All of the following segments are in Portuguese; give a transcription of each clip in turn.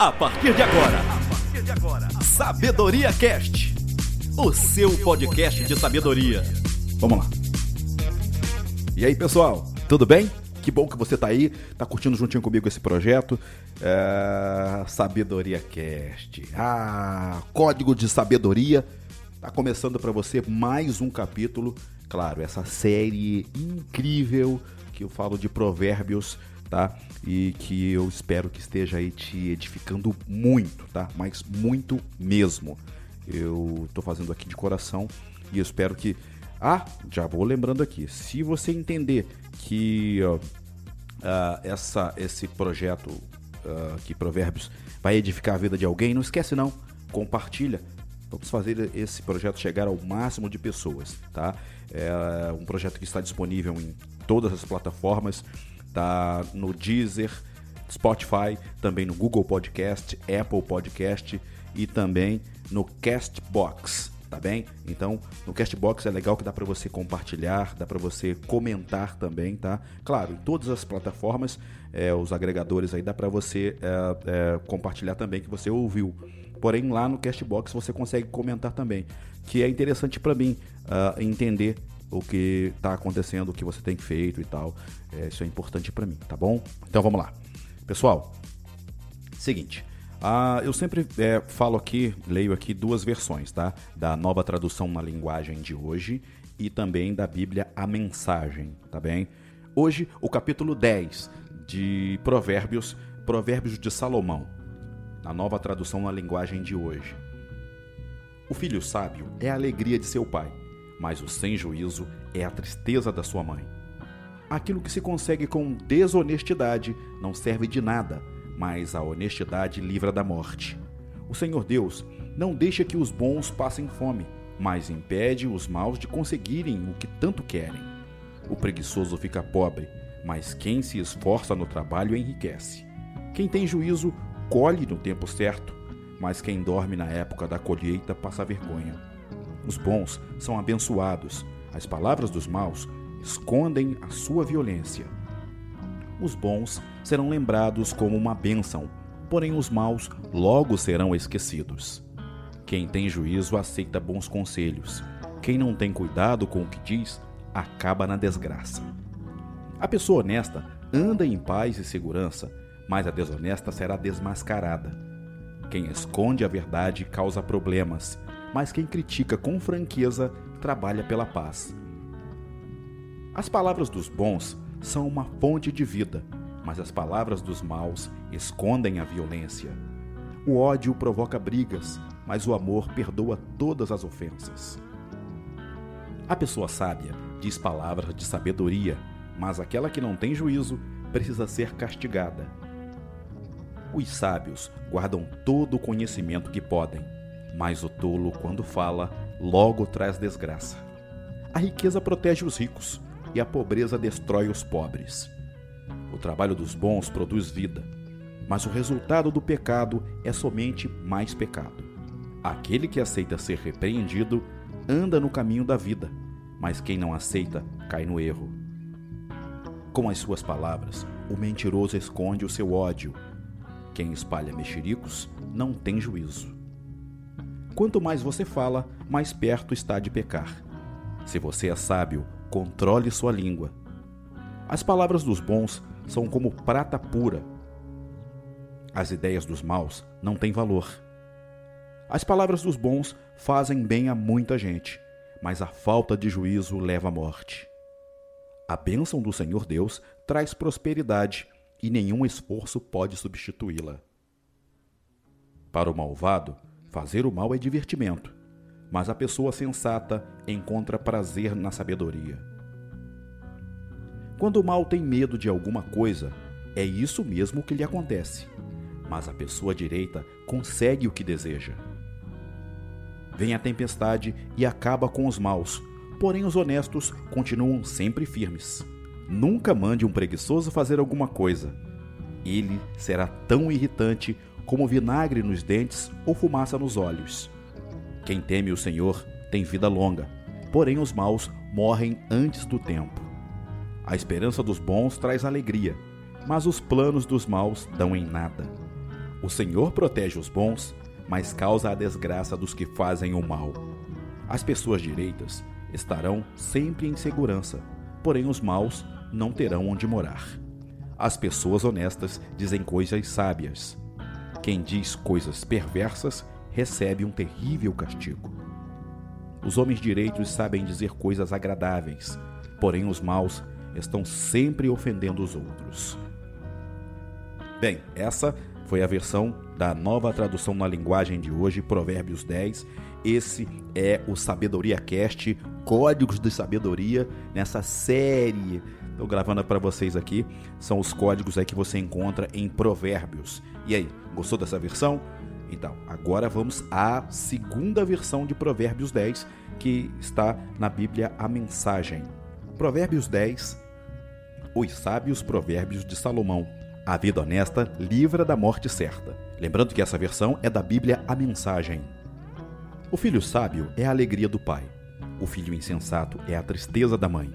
A partir de agora, Sabedoria Cast, o seu podcast de sabedoria. Vamos lá. E aí, pessoal, tudo bem? Que bom que você tá aí, tá curtindo juntinho comigo esse projeto. É... Sabedoria Cast. Ah, código de sabedoria. Tá começando para você mais um capítulo. Claro, essa série incrível que eu falo de provérbios tá? E que eu espero que esteja aí te edificando muito, tá? Mas muito mesmo. Eu tô fazendo aqui de coração e eu espero que ah, já vou lembrando aqui. Se você entender que uh, essa, esse projeto uh, que Provérbios vai edificar a vida de alguém, não esquece não, compartilha. Vamos fazer esse projeto chegar ao máximo de pessoas, tá? É um projeto que está disponível em todas as plataformas tá no Deezer, Spotify, também no Google Podcast, Apple Podcast e também no Castbox, tá bem? Então, no Castbox é legal que dá para você compartilhar, dá para você comentar também, tá? Claro, em todas as plataformas, é, os agregadores aí dá para você é, é, compartilhar também que você ouviu. Porém, lá no Castbox você consegue comentar também, que é interessante para mim uh, entender o que está acontecendo, o que você tem feito e tal. É, isso é importante para mim, tá bom? Então vamos lá. Pessoal, seguinte. Ah, eu sempre é, falo aqui, leio aqui duas versões, tá? Da nova tradução na linguagem de hoje e também da Bíblia A Mensagem, tá bem? Hoje, o capítulo 10 de Provérbios, Provérbios de Salomão, na nova tradução na linguagem de hoje. O filho sábio é a alegria de seu pai, mas o sem juízo é a tristeza da sua mãe. Aquilo que se consegue com desonestidade não serve de nada, mas a honestidade livra da morte. O Senhor Deus não deixa que os bons passem fome, mas impede os maus de conseguirem o que tanto querem. O preguiçoso fica pobre, mas quem se esforça no trabalho enriquece. Quem tem juízo colhe no tempo certo, mas quem dorme na época da colheita passa vergonha. Os bons são abençoados, as palavras dos maus escondem a sua violência. Os bons serão lembrados como uma bênção, porém os maus logo serão esquecidos. Quem tem juízo aceita bons conselhos. Quem não tem cuidado com o que diz, acaba na desgraça. A pessoa honesta anda em paz e segurança, mas a desonesta será desmascarada. Quem esconde a verdade causa problemas, mas quem critica com franqueza trabalha pela paz. As palavras dos bons são uma fonte de vida, mas as palavras dos maus escondem a violência. O ódio provoca brigas, mas o amor perdoa todas as ofensas. A pessoa sábia diz palavras de sabedoria, mas aquela que não tem juízo precisa ser castigada. Os sábios guardam todo o conhecimento que podem mas o tolo, quando fala, logo traz desgraça. A riqueza protege os ricos e a pobreza destrói os pobres. O trabalho dos bons produz vida, mas o resultado do pecado é somente mais pecado. Aquele que aceita ser repreendido anda no caminho da vida, mas quem não aceita cai no erro. Com as suas palavras, o mentiroso esconde o seu ódio. Quem espalha mexericos não tem juízo. Quanto mais você fala, mais perto está de pecar. Se você é sábio, controle sua língua. As palavras dos bons são como prata pura. As ideias dos maus não têm valor. As palavras dos bons fazem bem a muita gente, mas a falta de juízo leva à morte. A bênção do Senhor Deus traz prosperidade e nenhum esforço pode substituí-la. Para o malvado, Fazer o mal é divertimento, mas a pessoa sensata encontra prazer na sabedoria. Quando o mal tem medo de alguma coisa, é isso mesmo que lhe acontece, mas a pessoa direita consegue o que deseja. Vem a tempestade e acaba com os maus, porém os honestos continuam sempre firmes. Nunca mande um preguiçoso fazer alguma coisa. Ele será tão irritante como vinagre nos dentes ou fumaça nos olhos. Quem teme o Senhor tem vida longa, porém os maus morrem antes do tempo. A esperança dos bons traz alegria, mas os planos dos maus dão em nada. O Senhor protege os bons, mas causa a desgraça dos que fazem o mal. As pessoas direitas estarão sempre em segurança, porém os maus não terão onde morar. As pessoas honestas dizem coisas sábias. Quem diz coisas perversas recebe um terrível castigo. Os homens direitos sabem dizer coisas agradáveis, porém os maus estão sempre ofendendo os outros. Bem, essa foi a versão da nova tradução na linguagem de hoje, Provérbios 10. Esse é o Sabedoria Cast, Códigos de Sabedoria, nessa série. Estou gravando para vocês aqui. São os códigos aí que você encontra em Provérbios. E aí, gostou dessa versão? Então, agora vamos à segunda versão de Provérbios 10, que está na Bíblia a mensagem. Provérbios 10, os sábios provérbios de Salomão. A vida honesta livra da morte certa. Lembrando que essa versão é da Bíblia a mensagem. O filho sábio é a alegria do pai. O filho insensato é a tristeza da mãe.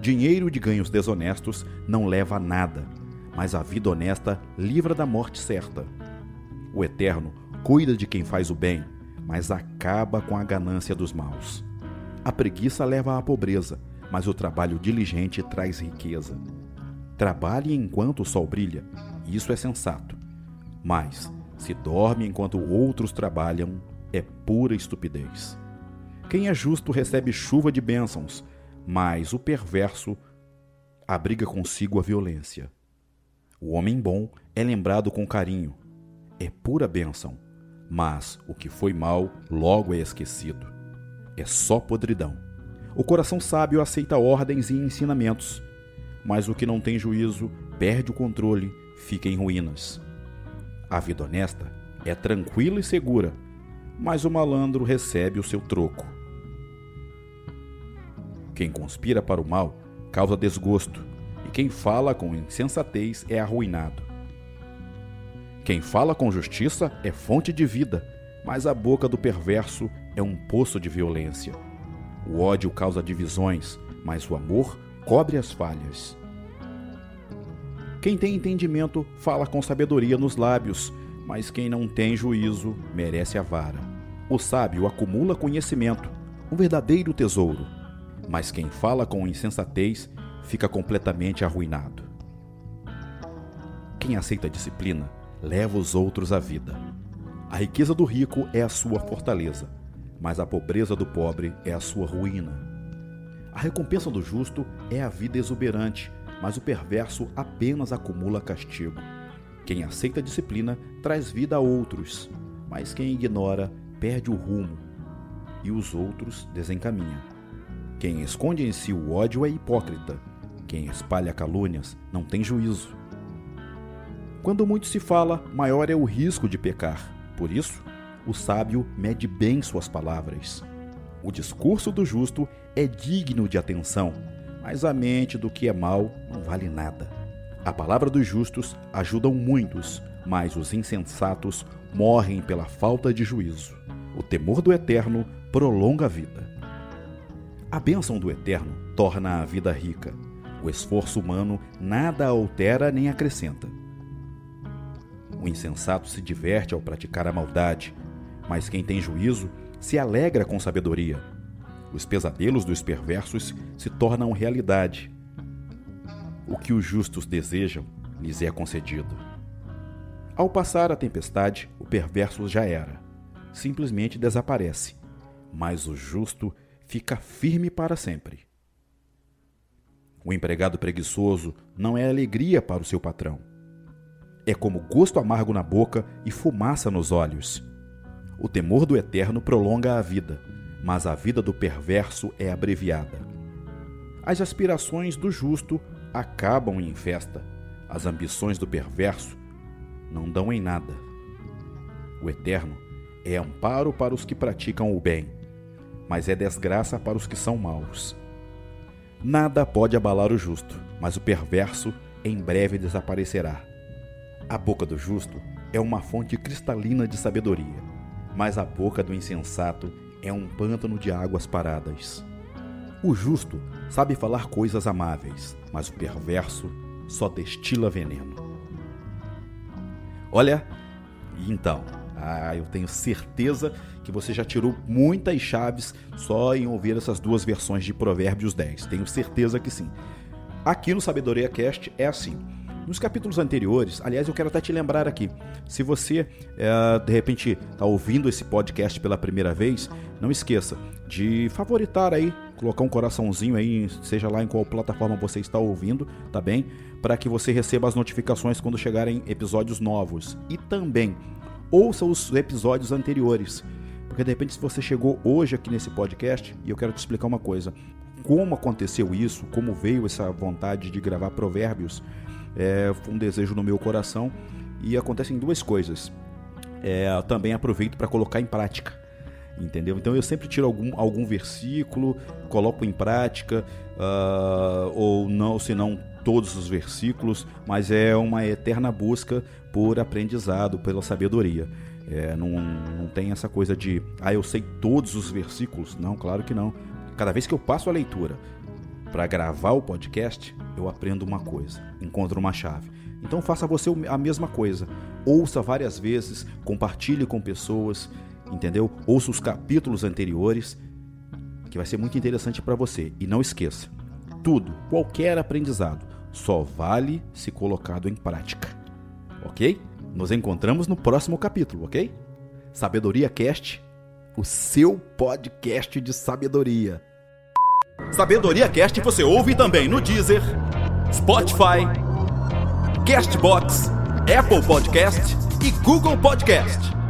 Dinheiro de ganhos desonestos não leva a nada, mas a vida honesta livra da morte certa. O Eterno cuida de quem faz o bem, mas acaba com a ganância dos maus. A preguiça leva à pobreza, mas o trabalho diligente traz riqueza. Trabalhe enquanto o sol brilha, isso é sensato. Mas, se dorme enquanto outros trabalham, é pura estupidez. Quem é justo recebe chuva de bênçãos, mas o perverso abriga consigo a violência. O homem bom é lembrado com carinho, é pura bênção, mas o que foi mal logo é esquecido. É só podridão. O coração sábio aceita ordens e ensinamentos, mas o que não tem juízo perde o controle, fica em ruínas. A vida honesta é tranquila e segura, mas o malandro recebe o seu troco. Quem conspira para o mal causa desgosto, e quem fala com insensatez é arruinado. Quem fala com justiça é fonte de vida, mas a boca do perverso é um poço de violência. O ódio causa divisões, mas o amor cobre as falhas. Quem tem entendimento fala com sabedoria nos lábios, mas quem não tem juízo merece a vara. O sábio acumula conhecimento, um verdadeiro tesouro, mas quem fala com insensatez fica completamente arruinado. Quem aceita disciplina leva os outros à vida. A riqueza do rico é a sua fortaleza, mas a pobreza do pobre é a sua ruína. A recompensa do justo é a vida exuberante, mas o perverso apenas acumula castigo. Quem aceita a disciplina traz vida a outros, mas quem ignora perde o rumo e os outros desencaminha. Quem esconde em si o ódio é hipócrita. Quem espalha calúnias não tem juízo. Quando muito se fala, maior é o risco de pecar. Por isso, o sábio mede bem suas palavras. O discurso do justo é digno de atenção, mas a mente do que é mal não vale nada. A palavra dos justos ajudam muitos, mas os insensatos morrem pela falta de juízo. O temor do eterno prolonga a vida. A bênção do eterno torna a vida rica. O esforço humano nada altera nem acrescenta. O insensato se diverte ao praticar a maldade, mas quem tem juízo se alegra com sabedoria. Os pesadelos dos perversos se tornam realidade. O que os justos desejam lhes é concedido. Ao passar a tempestade, o perverso já era. Simplesmente desaparece. Mas o justo fica firme para sempre. O empregado preguiçoso não é alegria para o seu patrão é como gosto amargo na boca e fumaça nos olhos. O temor do eterno prolonga a vida, mas a vida do perverso é abreviada. As aspirações do justo acabam em festa, as ambições do perverso não dão em nada. O eterno é amparo para os que praticam o bem, mas é desgraça para os que são maus. Nada pode abalar o justo, mas o perverso em breve desaparecerá. A boca do justo é uma fonte cristalina de sabedoria, mas a boca do insensato é um pântano de águas paradas. O justo sabe falar coisas amáveis, mas o perverso só destila veneno. Olha, Então, ah, eu tenho certeza que você já tirou muitas chaves só em ouvir essas duas versões de Provérbios 10. Tenho certeza que sim. Aqui no Sabedoria Cast é assim. Nos capítulos anteriores, aliás, eu quero até te lembrar aqui, se você é, de repente está ouvindo esse podcast pela primeira vez, não esqueça de favoritar aí, colocar um coraçãozinho aí, seja lá em qual plataforma você está ouvindo, tá bem? Para que você receba as notificações quando chegarem episódios novos. E também ouça os episódios anteriores. Porque de repente, se você chegou hoje aqui nesse podcast, e eu quero te explicar uma coisa: como aconteceu isso, como veio essa vontade de gravar provérbios, é, foi um desejo no meu coração e acontecem duas coisas. É, também aproveito para colocar em prática, entendeu? Então eu sempre tiro algum, algum versículo, coloco em prática, uh, ou não, se não todos os versículos, mas é uma eterna busca por aprendizado, pela sabedoria. É, não, não tem essa coisa de, ah, eu sei todos os versículos. Não, claro que não. Cada vez que eu passo a leitura para gravar o podcast, eu aprendo uma coisa, encontro uma chave. Então faça você a mesma coisa. Ouça várias vezes, compartilhe com pessoas, entendeu? Ouça os capítulos anteriores, que vai ser muito interessante para você. E não esqueça, tudo, qualquer aprendizado, só vale se colocado em prática. Ok? Nos encontramos no próximo capítulo, ok? Sabedoria Cast, o seu podcast de sabedoria. Sabedoria Cast você ouve também no Deezer, Spotify, Castbox, Apple Podcast e Google Podcast.